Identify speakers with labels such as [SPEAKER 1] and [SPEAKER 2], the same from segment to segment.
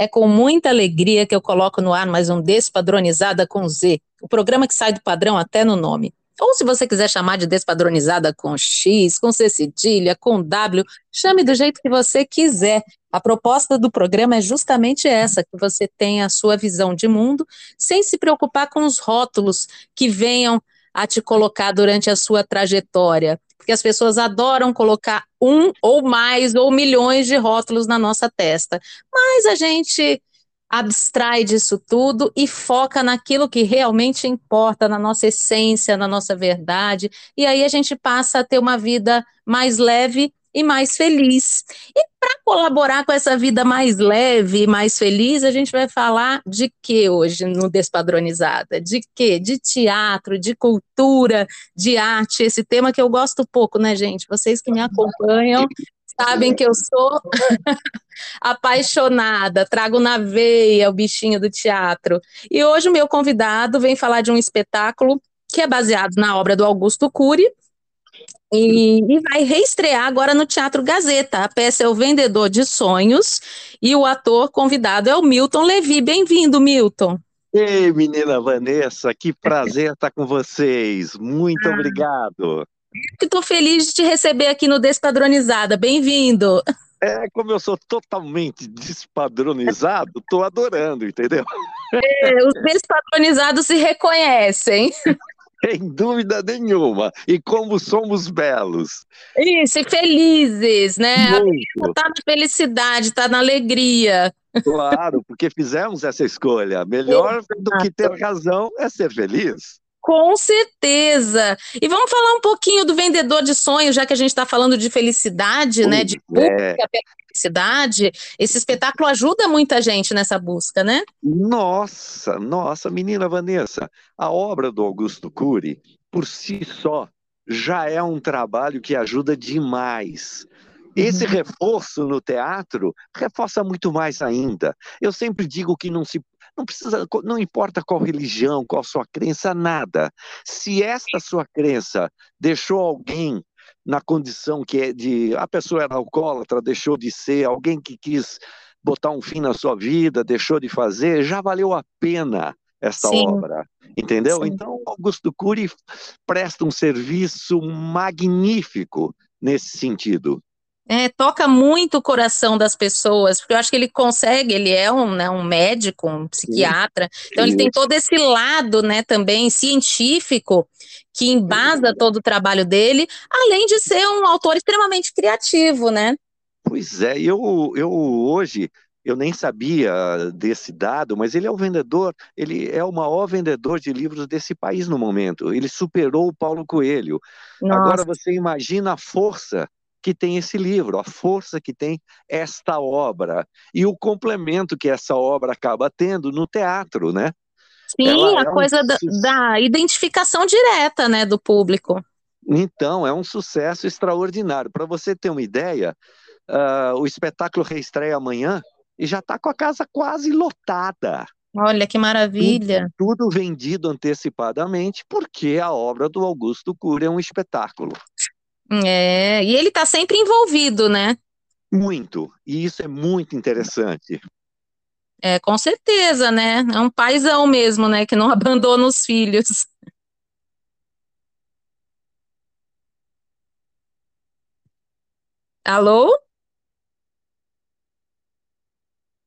[SPEAKER 1] É com muita alegria que eu coloco no ar mais um Despadronizada com Z, o programa que sai do padrão até no nome. Ou se você quiser chamar de Despadronizada com X, com C cedilha, com W, chame do jeito que você quiser. A proposta do programa é justamente essa, que você tenha a sua visão de mundo, sem se preocupar com os rótulos que venham a te colocar durante a sua trajetória porque as pessoas adoram colocar um ou mais ou milhões de rótulos na nossa testa. Mas a gente abstrai disso tudo e foca naquilo que realmente importa, na nossa essência, na nossa verdade, e aí a gente passa a ter uma vida mais leve e mais feliz. E para colaborar com essa vida mais leve e mais feliz, a gente vai falar de que hoje no Despadronizada? De quê? De teatro, de cultura, de arte, esse tema que eu gosto pouco, né, gente? Vocês que me acompanham sabem que eu sou apaixonada, trago na veia o bichinho do teatro. E hoje o meu convidado vem falar de um espetáculo que é baseado na obra do Augusto Cury, e, e, vai reestrear agora no Teatro Gazeta. A peça é O Vendedor de Sonhos e o ator convidado é o Milton Levi. Bem-vindo, Milton.
[SPEAKER 2] Ei, menina Vanessa, que prazer estar com vocês. Muito ah, obrigado.
[SPEAKER 1] Estou feliz de te receber aqui no Despadronizada. Bem-vindo.
[SPEAKER 2] É, como eu sou totalmente despadronizado, estou adorando, entendeu?
[SPEAKER 1] É, os despadronizados se reconhecem.
[SPEAKER 2] Sem dúvida nenhuma. E como somos belos.
[SPEAKER 1] Isso, e felizes, né? Muito. Tá na felicidade, tá na alegria.
[SPEAKER 2] Claro, porque fizemos essa escolha. Melhor Exato. do que ter razão é ser feliz.
[SPEAKER 1] Com certeza. E vamos falar um pouquinho do vendedor de sonhos, já que a gente está falando de felicidade, né? De é. felicidade. Esse espetáculo ajuda muita gente nessa busca, né?
[SPEAKER 2] Nossa, nossa, menina Vanessa, a obra do Augusto Cury, por si só, já é um trabalho que ajuda demais. Esse uhum. reforço no teatro reforça muito mais ainda. Eu sempre digo que não se não precisa, não importa qual religião, qual sua crença, nada. Se esta sua crença deixou alguém na condição que é de a pessoa era alcoólatra, deixou de ser, alguém que quis botar um fim na sua vida, deixou de fazer, já valeu a pena esta Sim. obra, entendeu? Sim. Então, Augusto Cury presta um serviço magnífico nesse sentido.
[SPEAKER 1] É, toca muito o coração das pessoas, porque eu acho que ele consegue, ele é um, né, um médico, um psiquiatra, então ele tem todo esse lado, né, também científico, que embasa todo o trabalho dele, além de ser um autor extremamente criativo, né?
[SPEAKER 2] Pois é, eu, eu hoje, eu nem sabia desse dado, mas ele é o vendedor, ele é o maior vendedor de livros desse país no momento, ele superou o Paulo Coelho. Nossa. Agora você imagina a força que tem esse livro, a força que tem esta obra e o complemento que essa obra acaba tendo no teatro, né?
[SPEAKER 1] Sim, Ela a é coisa um... da, da, identificação direta, né, do público.
[SPEAKER 2] Então, é um sucesso extraordinário. Para você ter uma ideia, uh, o espetáculo reestreia amanhã e já está com a casa quase lotada.
[SPEAKER 1] Olha que maravilha!
[SPEAKER 2] Tudo, tudo vendido antecipadamente, porque a obra do Augusto Cury é um espetáculo.
[SPEAKER 1] É, e ele está sempre envolvido, né?
[SPEAKER 2] Muito, e isso é muito interessante.
[SPEAKER 1] É, com certeza, né? É um paizão mesmo, né? Que não abandona os filhos. Alô?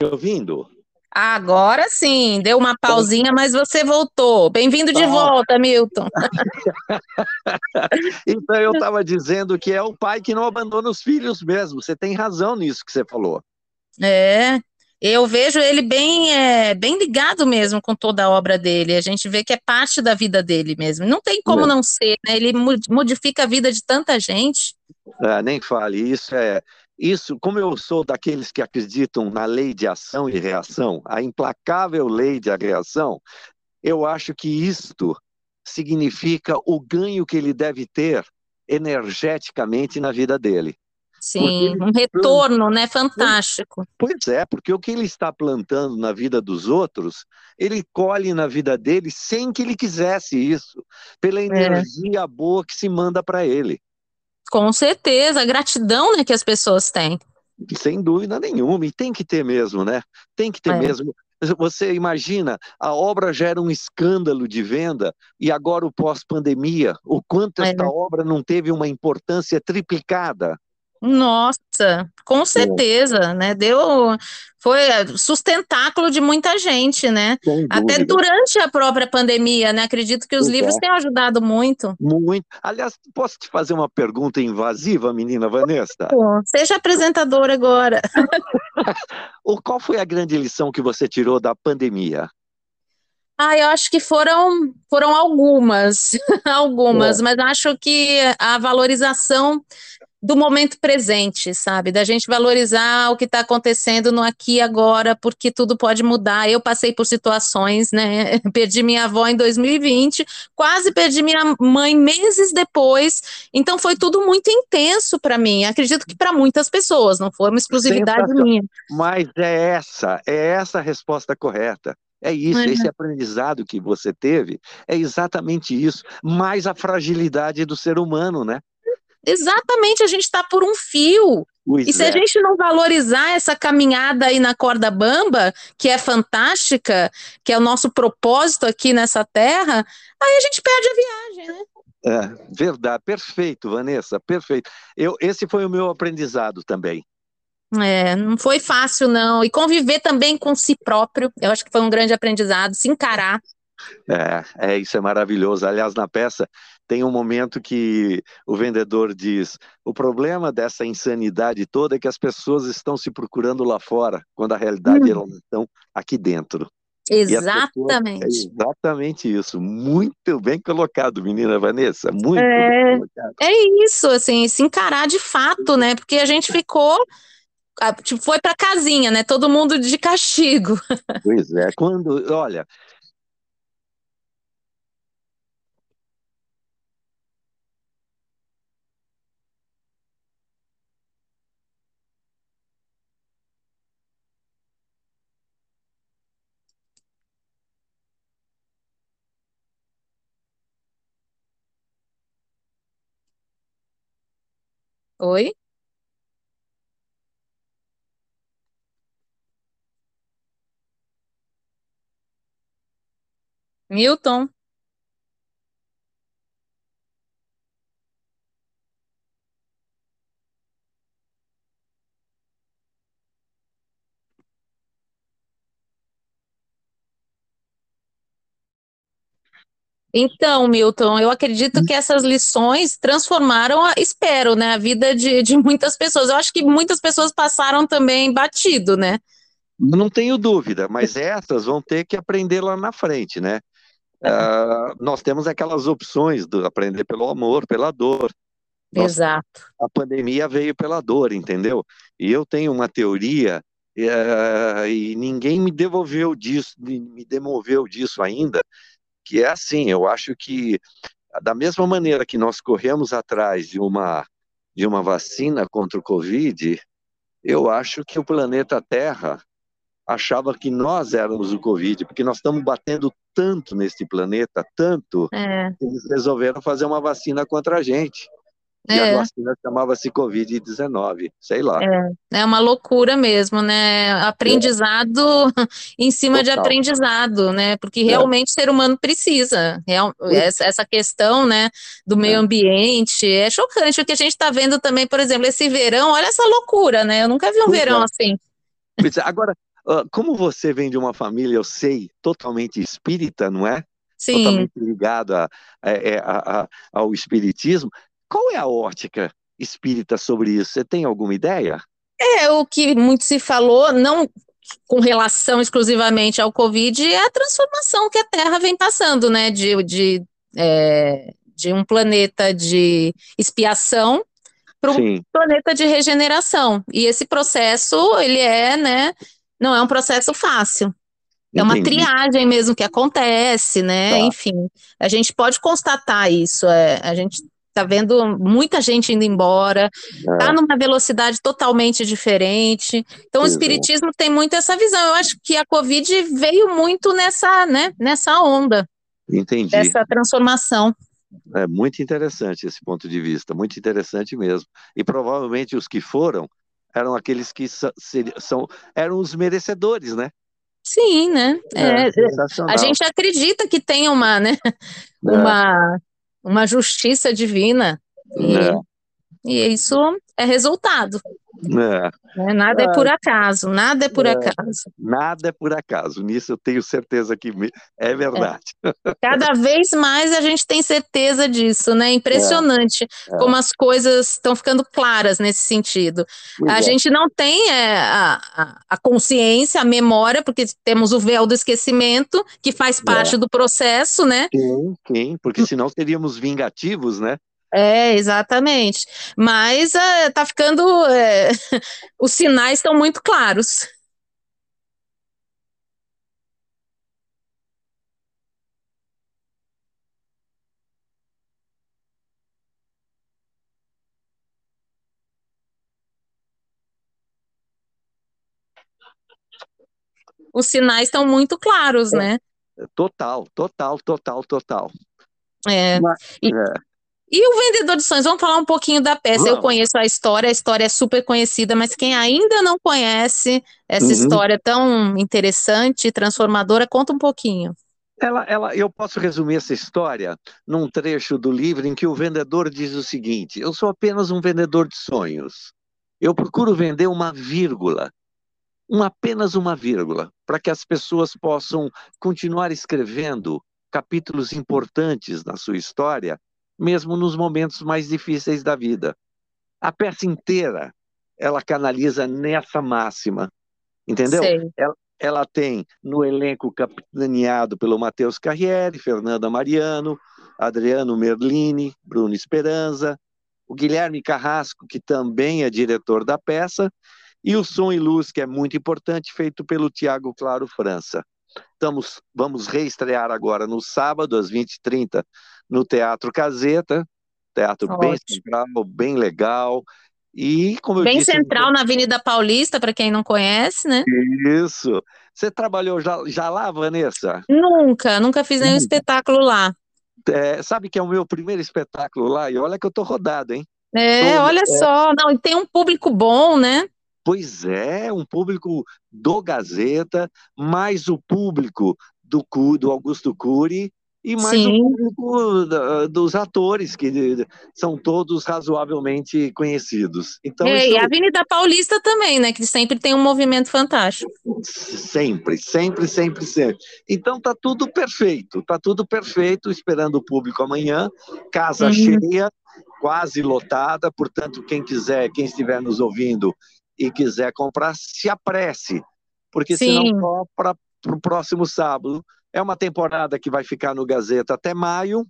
[SPEAKER 2] Me ouvindo?
[SPEAKER 1] Agora sim, deu uma pausinha, mas você voltou. Bem-vindo de volta, Milton.
[SPEAKER 2] então eu estava dizendo que é o pai que não abandona os filhos mesmo. Você tem razão nisso que você falou.
[SPEAKER 1] É, eu vejo ele bem, é, bem ligado mesmo com toda a obra dele. A gente vê que é parte da vida dele mesmo. Não tem como não, não ser, né? Ele modifica a vida de tanta gente.
[SPEAKER 2] É, nem fale, isso é isso, como eu sou daqueles que acreditam na lei de ação e reação, a implacável lei de reação, eu acho que isto significa o ganho que ele deve ter energeticamente na vida dele.
[SPEAKER 1] Sim, um retorno, né? Fantástico.
[SPEAKER 2] Pois é, porque o que ele está plantando na vida dos outros, ele colhe na vida dele sem que ele quisesse isso, pela é. energia é. boa que se manda para ele.
[SPEAKER 1] Com certeza, a gratidão né, que as pessoas têm.
[SPEAKER 2] Sem dúvida nenhuma, e tem que ter mesmo, né? Tem que ter é. mesmo. Você imagina, a obra já era um escândalo de venda, e agora o pós-pandemia, o quanto esta é. obra não teve uma importância triplicada.
[SPEAKER 1] Nossa, com certeza, né? Deu, foi sustentáculo de muita gente, né? Até durante a própria pandemia, né? Acredito que os livros é. tenham ajudado muito.
[SPEAKER 2] Muito. Aliás, posso te fazer uma pergunta invasiva, menina Vanessa?
[SPEAKER 1] Seja apresentadora agora.
[SPEAKER 2] o qual foi a grande lição que você tirou da pandemia?
[SPEAKER 1] Ah, eu acho que foram, foram algumas, algumas, é. mas acho que a valorização do momento presente, sabe? Da gente valorizar o que está acontecendo no aqui e agora, porque tudo pode mudar. Eu passei por situações, né? Perdi minha avó em 2020, quase perdi minha mãe meses depois. Então foi tudo muito intenso para mim. Acredito que para muitas pessoas, não foi uma exclusividade minha.
[SPEAKER 2] Mas é essa, é essa a resposta correta. É isso, uhum. esse aprendizado que você teve é exatamente isso, mais a fragilidade do ser humano, né?
[SPEAKER 1] Exatamente, a gente está por um fio. Pois e se é. a gente não valorizar essa caminhada aí na corda bamba, que é fantástica, que é o nosso propósito aqui nessa terra, aí a gente perde a viagem, né?
[SPEAKER 2] É, verdade, perfeito, Vanessa, perfeito. Eu, esse foi o meu aprendizado também.
[SPEAKER 1] É, não foi fácil, não. E conviver também com si próprio, eu acho que foi um grande aprendizado, se encarar.
[SPEAKER 2] É, é, isso é maravilhoso. Aliás, na peça tem um momento que o vendedor diz: o problema dessa insanidade toda é que as pessoas estão se procurando lá fora, quando a realidade hum. elas estão aqui dentro.
[SPEAKER 1] Exatamente.
[SPEAKER 2] Pessoas, é exatamente isso. Muito bem colocado, menina Vanessa. Muito
[SPEAKER 1] é,
[SPEAKER 2] bem colocado.
[SPEAKER 1] É isso, assim, se encarar de fato, né? Porque a gente ficou tipo, foi para casinha, né? Todo mundo de castigo.
[SPEAKER 2] Pois é, quando, olha,
[SPEAKER 1] Oi? Milton? Então, Milton, eu acredito que essas lições transformaram, a, espero, né, a vida de, de muitas pessoas. Eu acho que muitas pessoas passaram também batido, né?
[SPEAKER 2] Não tenho dúvida, mas essas vão ter que aprender lá na frente, né? Uh, nós temos aquelas opções do aprender pelo amor, pela dor.
[SPEAKER 1] Exato.
[SPEAKER 2] A pandemia veio pela dor, entendeu? E eu tenho uma teoria uh, e ninguém me devolveu disso, me demoveu disso ainda, que é assim, eu acho que da mesma maneira que nós corremos atrás de uma de uma vacina contra o Covid, eu acho que o planeta Terra achava que nós éramos o Covid, porque nós estamos batendo tanto nesse planeta, tanto, é. que eles resolveram fazer uma vacina contra a gente. E é. a vacina chamava-se Covid-19, sei lá.
[SPEAKER 1] É. é uma loucura mesmo, né? Aprendizado é. em cima Total. de aprendizado, né? Porque é. realmente o ser humano precisa. Real, essa questão, né, do meio é. ambiente é chocante. O que a gente está vendo também, por exemplo, esse verão, olha essa loucura, né? Eu nunca vi um verão assim.
[SPEAKER 2] Agora, como você vem de uma família, eu sei, totalmente espírita, não é?
[SPEAKER 1] Sim.
[SPEAKER 2] Totalmente ligado a, a, a, ao espiritismo. Qual é a ótica espírita sobre isso? Você tem alguma ideia?
[SPEAKER 1] É, o que muito se falou, não com relação exclusivamente ao Covid, é a transformação que a Terra vem passando, né? De, de, é, de um planeta de expiação para um planeta de regeneração. E esse processo, ele é, né, não é um processo fácil. É uma Entendi. triagem mesmo que acontece, né? Tá. Enfim, a gente pode constatar isso. É, a gente está vendo muita gente indo embora, está é. numa velocidade totalmente diferente. Então, o Espiritismo tem muito essa visão. Eu acho que a Covid veio muito nessa, né, nessa onda.
[SPEAKER 2] Entendi.
[SPEAKER 1] Dessa transformação.
[SPEAKER 2] É muito interessante esse ponto de vista, muito interessante mesmo. E provavelmente os que foram eram aqueles que são, eram os merecedores, né?
[SPEAKER 1] Sim, né? É, é, a gente acredita que tem uma, né? É. Uma, uma justiça divina. E, é. E isso é resultado. É. é nada é. é por acaso, nada é por é. acaso.
[SPEAKER 2] Nada é por acaso, nisso eu tenho certeza que é verdade.
[SPEAKER 1] É. Cada vez mais a gente tem certeza disso, né? Impressionante é. como as coisas estão ficando claras nesse sentido. Pois a gente não tem a, a, consciência, a memória, porque temos o véu do esquecimento, que faz parte do processo, né?
[SPEAKER 2] Sim, sim, porque senão seríamos vingativos, né?
[SPEAKER 1] É, exatamente. Mas é, tá ficando. É, os sinais estão muito claros. Os sinais estão muito claros,
[SPEAKER 2] é,
[SPEAKER 1] né?
[SPEAKER 2] Total, total, total, total.
[SPEAKER 1] É. Mas, e, é. E o Vendedor de Sonhos, vamos falar um pouquinho da peça. Eu conheço a história, a história é super conhecida, mas quem ainda não conhece essa uhum. história tão interessante e transformadora, conta um pouquinho.
[SPEAKER 2] Ela, ela, eu posso resumir essa história num trecho do livro em que o vendedor diz o seguinte: Eu sou apenas um vendedor de sonhos. Eu procuro vender uma vírgula, uma, apenas uma vírgula, para que as pessoas possam continuar escrevendo capítulos importantes na sua história mesmo nos momentos mais difíceis da vida. A peça inteira ela canaliza nessa máxima, entendeu? Ela, ela, tem no elenco capitaneado pelo Matheus Carriere, Fernanda Mariano, Adriano Merlini, Bruno Esperanza, o Guilherme Carrasco, que também é diretor da peça, e o som e luz, que é muito importante, feito pelo Tiago Claro França. Estamos, vamos reestrear agora no sábado, às 20h30, no Teatro Caseta, teatro Ótimo. bem central, bem legal. E, como eu
[SPEAKER 1] bem
[SPEAKER 2] disse,
[SPEAKER 1] central na Avenida Paulista, para quem não conhece, né?
[SPEAKER 2] Isso. Você trabalhou já, já lá, Vanessa?
[SPEAKER 1] Nunca, nunca fiz nenhum hum. espetáculo lá.
[SPEAKER 2] É, sabe que é o meu primeiro espetáculo lá, e olha que eu tô rodado, hein?
[SPEAKER 1] É, tô, olha é... só, não, e tem um público bom, né?
[SPEAKER 2] Pois é, um público do Gazeta, mais o público do, do Augusto Cury, e mais Sim. o público da, dos atores, que são todos razoavelmente conhecidos. Então,
[SPEAKER 1] é, isso... E a Avenida Paulista também, né? Que sempre tem um movimento fantástico.
[SPEAKER 2] Sempre, sempre, sempre, sempre. Então tá tudo perfeito, tá tudo perfeito, esperando o público amanhã, casa uhum. cheia, quase lotada, portanto, quem quiser, quem estiver nos ouvindo e quiser comprar, se apresse, porque Sim. senão para o próximo sábado é uma temporada que vai ficar no Gazeta até maio.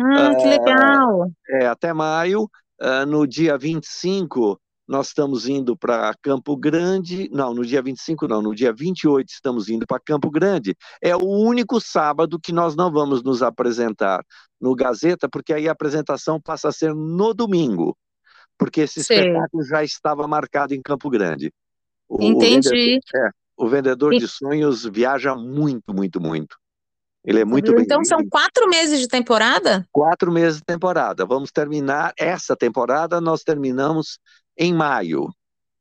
[SPEAKER 1] Ah, que legal!
[SPEAKER 2] É, até maio. Uh, no dia 25, nós estamos indo para Campo Grande. Não, no dia 25 não, no dia 28 estamos indo para Campo Grande. É o único sábado que nós não vamos nos apresentar no Gazeta, porque aí a apresentação passa a ser no domingo, porque esse espetáculo já estava marcado em Campo Grande.
[SPEAKER 1] O, Entendi.
[SPEAKER 2] O é, o vendedor de sonhos viaja muito, muito, muito. Ele é muito bem.
[SPEAKER 1] Então são quatro meses de temporada?
[SPEAKER 2] Quatro meses de temporada. Vamos terminar essa temporada. Nós terminamos em maio.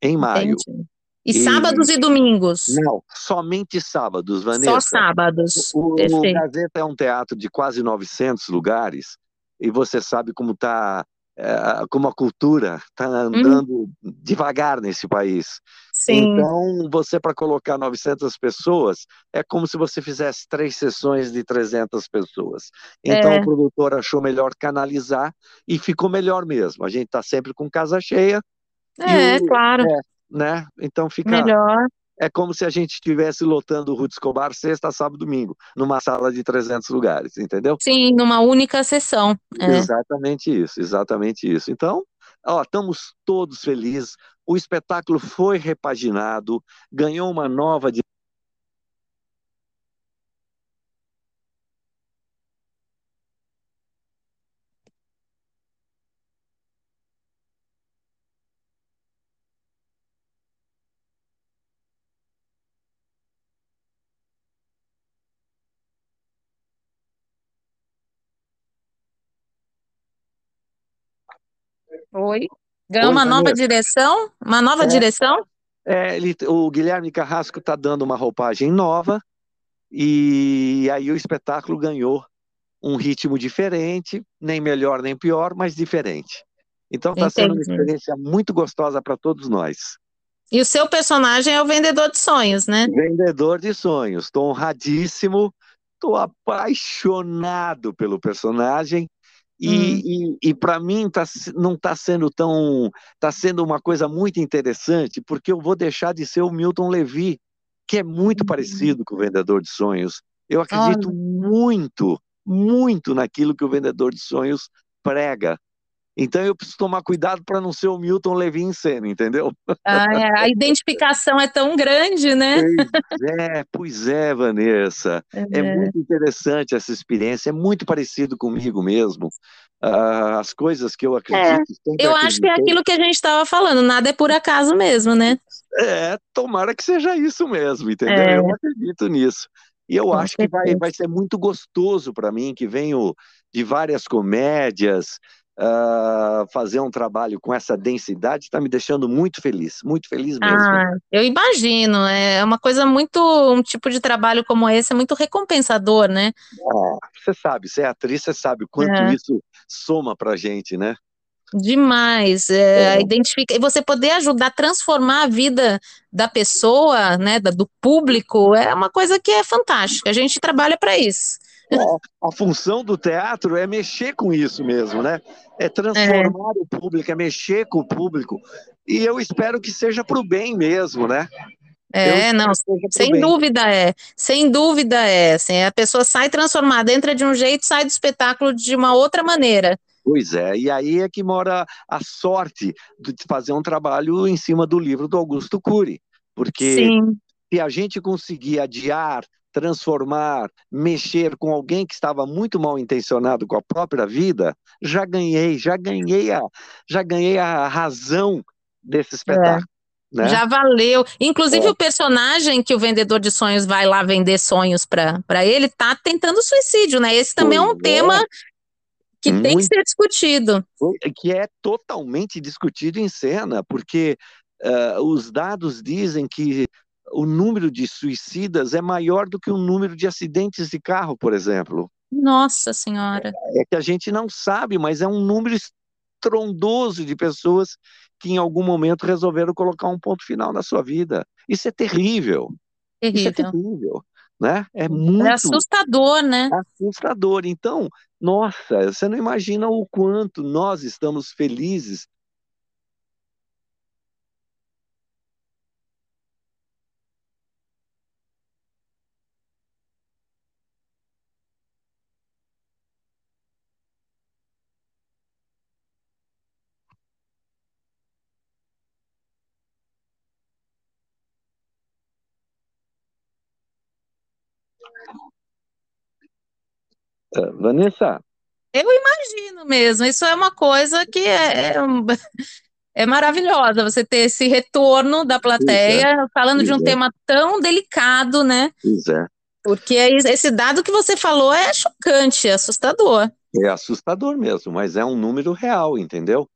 [SPEAKER 2] Em maio.
[SPEAKER 1] Entendi. E, e, sábados e domingos?
[SPEAKER 2] Não, somente sábados, Vanessa.
[SPEAKER 1] Só sábados.
[SPEAKER 2] O, o Gazeta é um teatro de quase 900 lugares e você sabe como está é, como a cultura está uhum. andando uhum. devagar nesse país. Sim. Então, você para colocar 900 pessoas, é como se você fizesse três sessões de 300 pessoas. Então, é. o produtor achou melhor canalizar e ficou melhor mesmo. A gente está sempre com casa cheia.
[SPEAKER 1] É, o, claro.
[SPEAKER 2] É, né? Então, fica...
[SPEAKER 1] Melhor
[SPEAKER 2] é como se a gente estivesse lotando o Ruth Escobar sexta, sábado, domingo, numa sala de 300 lugares, entendeu?
[SPEAKER 1] Sim, numa única sessão.
[SPEAKER 2] É. Exatamente isso, exatamente isso. Então, Ó, estamos todos felizes. O espetáculo foi repaginado, ganhou uma nova
[SPEAKER 1] Oi. Ganhou uma nova direção? Uma nova é, direção?
[SPEAKER 2] É, ele, o Guilherme Carrasco está dando uma roupagem nova e aí o espetáculo ganhou um ritmo diferente, nem melhor nem pior, mas diferente. Então está sendo uma experiência muito gostosa para todos nós.
[SPEAKER 1] E o seu personagem é o vendedor de sonhos, né?
[SPEAKER 2] Vendedor de sonhos. Estou honradíssimo, estou apaixonado pelo personagem e, hum. e, e para mim tá, não está sendo tão. Está sendo uma coisa muito interessante, porque eu vou deixar de ser o Milton Levy, que é muito hum. parecido com o Vendedor de Sonhos. Eu acredito muito, muito naquilo que o Vendedor de Sonhos prega. Então eu preciso tomar cuidado para não ser o Milton Levy em cena, entendeu?
[SPEAKER 1] Ah, é, a identificação é tão grande, né?
[SPEAKER 2] Pois é, pois é, Vanessa. É. é muito interessante essa experiência, é muito parecido comigo mesmo. Uh, as coisas que eu acredito.
[SPEAKER 1] É, eu acho que é aquilo que a gente estava falando, nada é por acaso mesmo, né?
[SPEAKER 2] É, tomara que seja isso mesmo, entendeu? É. Eu acredito nisso. E eu Com acho certeza. que vai, vai ser muito gostoso para mim, que venho de várias comédias, Uh, fazer um trabalho com essa densidade está me deixando muito feliz, muito feliz mesmo.
[SPEAKER 1] Ah, eu imagino, é uma coisa muito, um tipo de trabalho como esse é muito recompensador, né?
[SPEAKER 2] Ah, você sabe, você é atriz, você sabe o quanto é. isso soma pra gente, né?
[SPEAKER 1] Demais, é, é. identifica e você poder ajudar a transformar a vida da pessoa, né, do público, é uma coisa que é fantástica. A gente trabalha para isso.
[SPEAKER 2] A, a, função do teatro é mexer com isso mesmo, né? É transformar é. o público, é mexer com o público. E eu espero que seja para o bem mesmo, né?
[SPEAKER 1] É, não, sem bem. dúvida é, sem dúvida é, assim, a pessoa sai transformada, entra de um jeito, sai do espetáculo de uma outra maneira.
[SPEAKER 2] Pois é, e aí é que mora a sorte de fazer um trabalho em cima do livro do Augusto Cury, porque Sim. se a gente conseguir adiar transformar, mexer com alguém que estava muito mal intencionado com a própria vida, já ganhei, já ganhei a, já ganhei a razão desse espetáculo. É. Né?
[SPEAKER 1] Já valeu. Inclusive, é. o personagem que o vendedor de sonhos vai lá vender sonhos para ele tá tentando suicídio, né? Esse também pois é um tema que muito, tem que ser discutido.
[SPEAKER 2] Que é totalmente discutido em cena, porque uh, os dados dizem que o número de suicidas é maior do que o número de acidentes de carro, por exemplo.
[SPEAKER 1] Nossa Senhora!
[SPEAKER 2] É que a gente não sabe, mas é um número estrondoso de pessoas que em algum momento resolveram colocar um ponto final na sua vida. Isso é terrível.
[SPEAKER 1] terrível. Isso
[SPEAKER 2] é terrível. Né? É muito
[SPEAKER 1] é assustador, né?
[SPEAKER 2] Assustador. Então, nossa, você não imagina o quanto nós estamos felizes Vanessa?
[SPEAKER 1] Eu imagino mesmo. Isso é uma coisa que é, é, é maravilhosa, você ter esse retorno da plateia é. falando de um é. tema tão delicado, né?
[SPEAKER 2] é.
[SPEAKER 1] Porque esse dado que você falou é chocante, é assustador.
[SPEAKER 2] É assustador mesmo, mas é um número real, entendeu?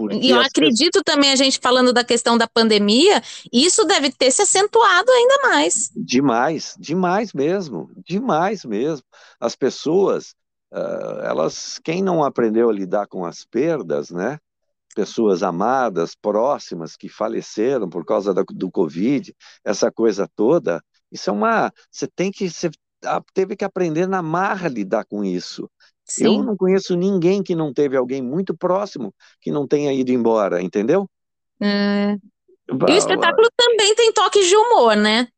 [SPEAKER 1] Porque e eu acredito pessoas... também, a gente falando da questão da pandemia, isso deve ter se acentuado ainda mais.
[SPEAKER 2] Demais, demais mesmo, demais mesmo. As pessoas, uh, elas, quem não aprendeu a lidar com as perdas, né? Pessoas amadas, próximas, que faleceram por causa da, do Covid, essa coisa toda, isso é uma. Você tem que. Você teve que aprender na marra a lidar com isso. Sim. Eu não conheço ninguém que não teve alguém muito próximo que não tenha ido embora, entendeu?
[SPEAKER 1] É. E o espetáculo também tem toques de humor, né?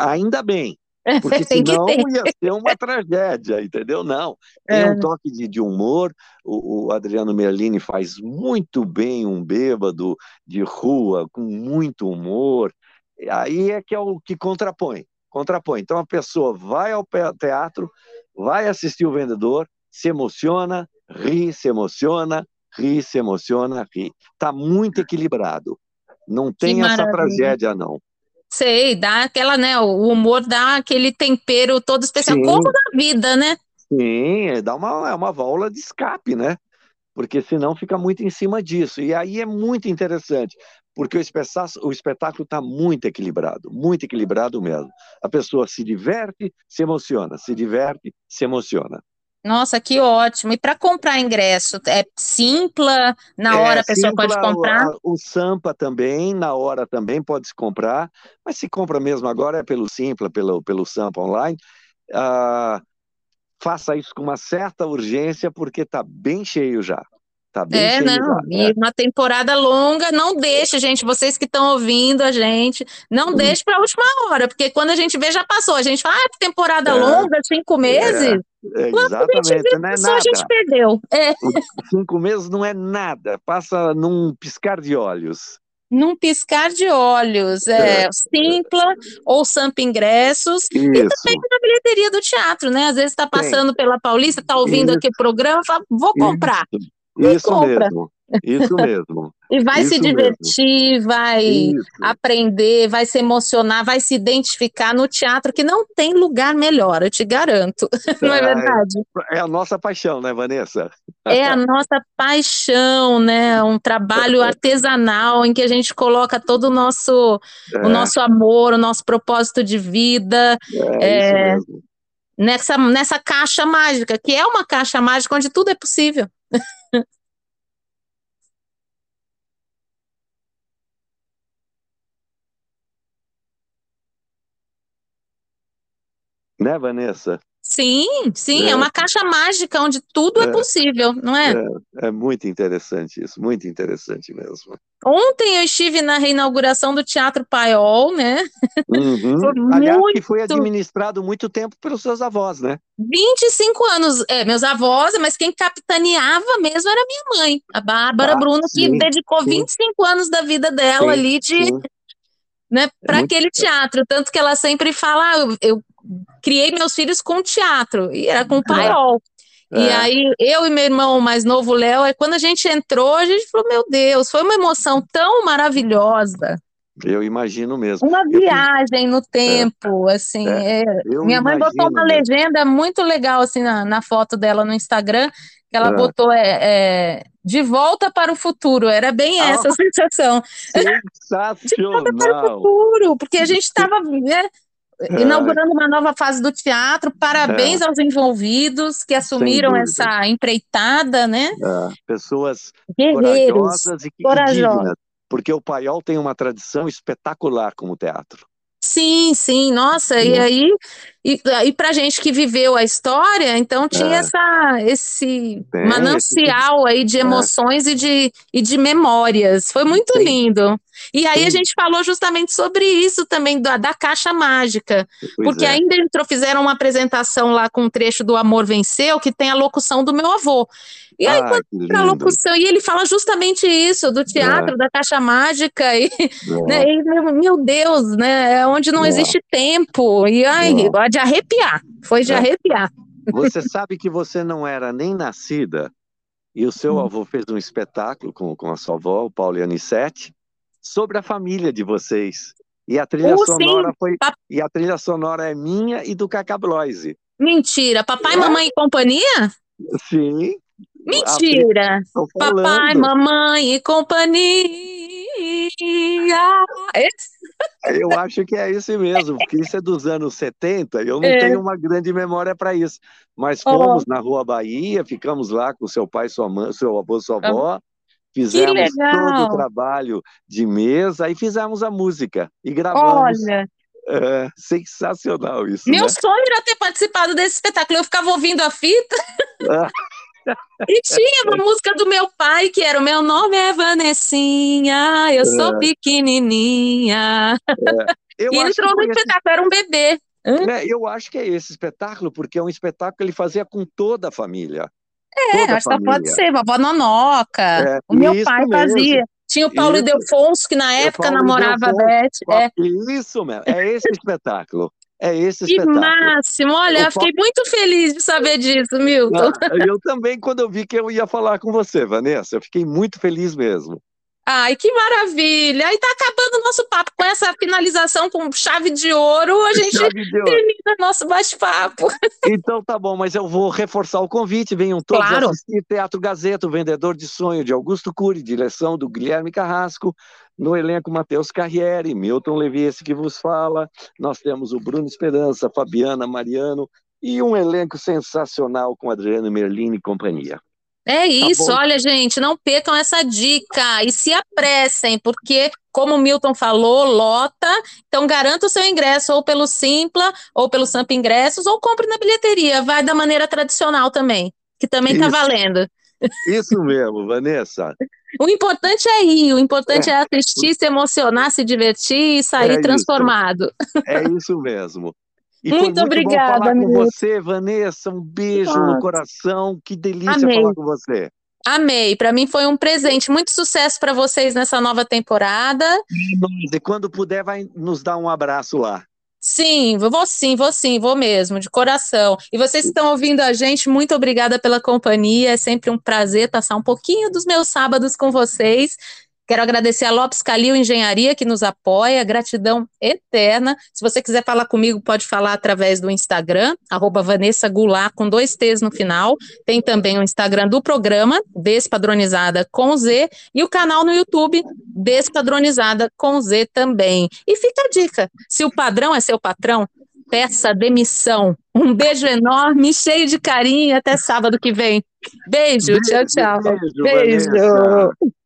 [SPEAKER 2] Ainda bem, Porque senão ia ser uma tragédia, entendeu? Não. Tem é. um toque de, de humor. O, o, Adriano Merlini faz muito bem um bêbado de rua, com muito humor. Aí é que é o que contrapõe. Contrapõe. Então a pessoa vai ao teatro, vai assistir o vendedor, se emociona, ri, se emociona, ri, se emociona, ri. Está muito equilibrado. Não tem essa tragédia, não.
[SPEAKER 1] Sei, dá aquela, né? O humor dá aquele tempero todo especial, Sim. como na vida, né?
[SPEAKER 2] Sim, é, dá uma, é uma válvula de escape, né? Porque senão fica muito em cima disso. E aí é muito interessante, porque o espetáculo, o espetáculo está muito equilibrado, muito equilibrado mesmo. A pessoa se diverte, se emociona, se diverte, se emociona.
[SPEAKER 1] Nossa, que ótimo. E para comprar ingresso, é Simpla? Na é, hora a pessoa Simpla, pode comprar?
[SPEAKER 2] O, o, Sampa também, na hora também pode se comprar, mas se compra mesmo agora é pelo Simpla, pelo, pelo Sampa online. Ah, faça isso com uma certa urgência, porque está bem cheio já. Tá bem
[SPEAKER 1] é, não. E é. uma temporada longa, não deixe, gente, vocês que estão ouvindo a gente, não hum. deixe para a última hora, porque quando a gente vê, já passou. A gente fala, ah, temporada é. longa, cinco meses. É.
[SPEAKER 2] É, exatamente, a gente não é nada.
[SPEAKER 1] A gente perdeu. É.
[SPEAKER 2] Cinco meses não é nada, passa num piscar de olhos.
[SPEAKER 1] Num piscar de olhos, é, é. Simpla ou Sampa Ingressos, Isso. e também na bilheteria do teatro, né? Às vezes está passando Sim. pela Paulista, está ouvindo Isso. aqui o programa, fala, vou comprar.
[SPEAKER 2] Isso, Isso mesmo. Isso mesmo.
[SPEAKER 1] E vai Isso se divertir, mesmo. vai Isso. aprender, vai se emocionar, vai se identificar no teatro, que não tem lugar melhor, eu te garanto. Não é verdade?
[SPEAKER 2] É a nossa paixão, né, Vanessa?
[SPEAKER 1] É a nossa paixão, né? Um trabalho artesanal em que a gente coloca todo o nosso, é. o nosso amor, o nosso propósito de vida. É, é. Nessa, nessa caixa mágica, que é uma caixa mágica onde tudo é possível.
[SPEAKER 2] Né, Vanessa?
[SPEAKER 1] Sim, sim, é, é uma caixa mágica onde tudo é, é possível, não é?
[SPEAKER 2] é? é? muito interessante isso, muito interessante mesmo.
[SPEAKER 1] Ontem eu estive na reinauguração do Teatro Paiol, né?
[SPEAKER 2] Uhum. foi Aliás, muito... que foi administrado muito tempo pelos seus avós, né?
[SPEAKER 1] 25 anos, é, meus avós, mas quem capitaneava mesmo era minha mãe, a Bárbara ah, Bruno, sim, que dedicou sim. 25 anos da vida dela sim, ali de né, para é aquele teatro, tanto que ela sempre fala, ah, eu, eu criei meus filhos com teatro, e era com o paiol. É. E aí, eu e meu irmão mais novo, Léo, é quando a gente entrou, a gente falou, meu Deus, foi uma emoção tão maravilhosa.
[SPEAKER 2] Eu imagino mesmo.
[SPEAKER 1] Uma viagem no tempo, é, assim. É, é. minha mãe botou uma mesmo. legenda muito legal, assim, na, na foto dela no Instagram, que ela é. botou é, é, de volta para o futuro. Era bem ah, essa a sensação.
[SPEAKER 2] Sensacional. de volta
[SPEAKER 1] para o futuro, porque a gente estava né, é. Inaugurando uma nova fase do teatro. Parabéns é. aos envolvidos que assumiram essa empreitada, né?
[SPEAKER 2] É. Pessoas corajosas e, corajosas. dignas, porque o Paiol tem uma tradição espetacular como teatro.
[SPEAKER 1] Sim, sim, nossa, e aí, e, e pra gente que viveu a história, então tinha é. essa, esse Tem, manancial aí de é. emoções é. e, de, e de memórias, foi muito Sim. lindo. E aí Sim. a gente falou justamente sobre isso também, da, da caixa mágica, pois porque é. ainda entrou, fizeram uma apresentação lá com um trecho do Amor Venceu, que tem a locução do meu avô. E aí, ah, quando a locução, e ele fala justamente isso, do teatro, é. da caixa mágica, e, é. né, e, meu Deus, né, é onde não é. existe tempo, e ai, de arrepiar, foi de é. arrepiar.
[SPEAKER 2] Você sabe que você não era nem nascida, e o seu hum. avô fez um espetáculo com, com a sua avó, o Paulo e Anissete, sobre a família de vocês. E a trilha uh, sonora sim. foi. E a trilha sonora é minha e do Cacá Bloise.
[SPEAKER 1] Mentira, papai, é. mamãe e companhia?
[SPEAKER 2] Sim.
[SPEAKER 1] Mentira! Papai, mamãe e companhia.
[SPEAKER 2] Eu acho que é isso mesmo, porque isso é dos anos 70 e eu não é. tenho uma grande memória para isso. Mas fomos oh. na Rua Bahia, ficamos lá com seu pai, sua mãe, seu avô, sua avó. Fizemos todo o trabalho de mesa e fizemos a música e gravamos. Olha, é, sensacional isso.
[SPEAKER 1] Meu
[SPEAKER 2] né?
[SPEAKER 1] sonho era ter participado desse espetáculo. Eu ficava ouvindo a fita. E tinha uma música do meu pai, que era o meu nome é Vanessinha, eu sou é. pequenininha. É. Eu e entrou no espetáculo, era um bebê.
[SPEAKER 2] É, eu acho que é esse espetáculo, porque é um espetáculo que ele fazia com toda a família.
[SPEAKER 1] É, acho que pode ser, vovó Nonoca. É, o meu pai mesmo. fazia. Tinha o Paulo isso. Ildefonso, que na época namorava a Beth. É.
[SPEAKER 2] Isso mesmo, é esse espetáculo. É esse
[SPEAKER 1] que
[SPEAKER 2] espetáculo.
[SPEAKER 1] máximo! Olha, eu fiquei muito feliz de saber disso, Milton.
[SPEAKER 2] Ah, eu também, quando eu vi que eu ia falar com você, Vanessa, eu fiquei muito feliz mesmo.
[SPEAKER 1] Ai, que maravilha! Aí tá acabando o nosso papo com essa finalização com chave de ouro, a gente termina nosso bate-papo.
[SPEAKER 2] Então tá bom, mas eu vou reforçar o convite, venham todos claro. assistir Teatro Gazeta, o Vendedor de Sonho, de Augusto Cury, direção do Guilherme Carrasco, no elenco Matheus Carriere, Milton Levi, esse que vos fala, nós temos o Bruno Esperança, Fabiana Mariano, e um elenco sensacional com Adriano Merlini e companhia.
[SPEAKER 1] É tá isso, tá olha, gente, não percam essa dica e se apressem, porque, como o Milton falou, lota. Então, garanta o seu ingresso ou pelo Simpla, ou pelo Samp Ingressos, ou compre na bilheteria. Vai da maneira tradicional também, que também está valendo.
[SPEAKER 2] Isso mesmo, Vanessa.
[SPEAKER 1] O importante é ir, o importante é, é assistir, se emocionar, se divertir e sair é transformado.
[SPEAKER 2] É isso mesmo.
[SPEAKER 1] E muito, muito obrigada,
[SPEAKER 2] falar com você, Vanessa. Um beijo Nossa. no coração. Que delícia Amei. falar com você.
[SPEAKER 1] Amei. Para mim foi um presente. Muito sucesso para vocês nessa nova temporada.
[SPEAKER 2] E quando puder, vai nos dar um abraço lá.
[SPEAKER 1] Sim, vou sim, vou sim, vou mesmo, de coração. E vocês que estão ouvindo a gente, muito obrigada pela companhia. É sempre um prazer passar um pouquinho dos meus sábados com vocês. Quero agradecer a Lopes Calil Engenharia, que nos apoia, gratidão eterna. Se você quiser falar comigo, pode falar através do Instagram, arroba Vanessa Goulart, com dois T's no final. Tem também o Instagram do programa, Despadronizada com Z, e o canal no YouTube, Despadronizada com Z também. E fica a dica: se o padrão é seu patrão, peça demissão. Um beijo enorme, cheio de carinho, até sábado que vem. Beijo, beijo tchau, tchau.
[SPEAKER 2] Beijo. beijo.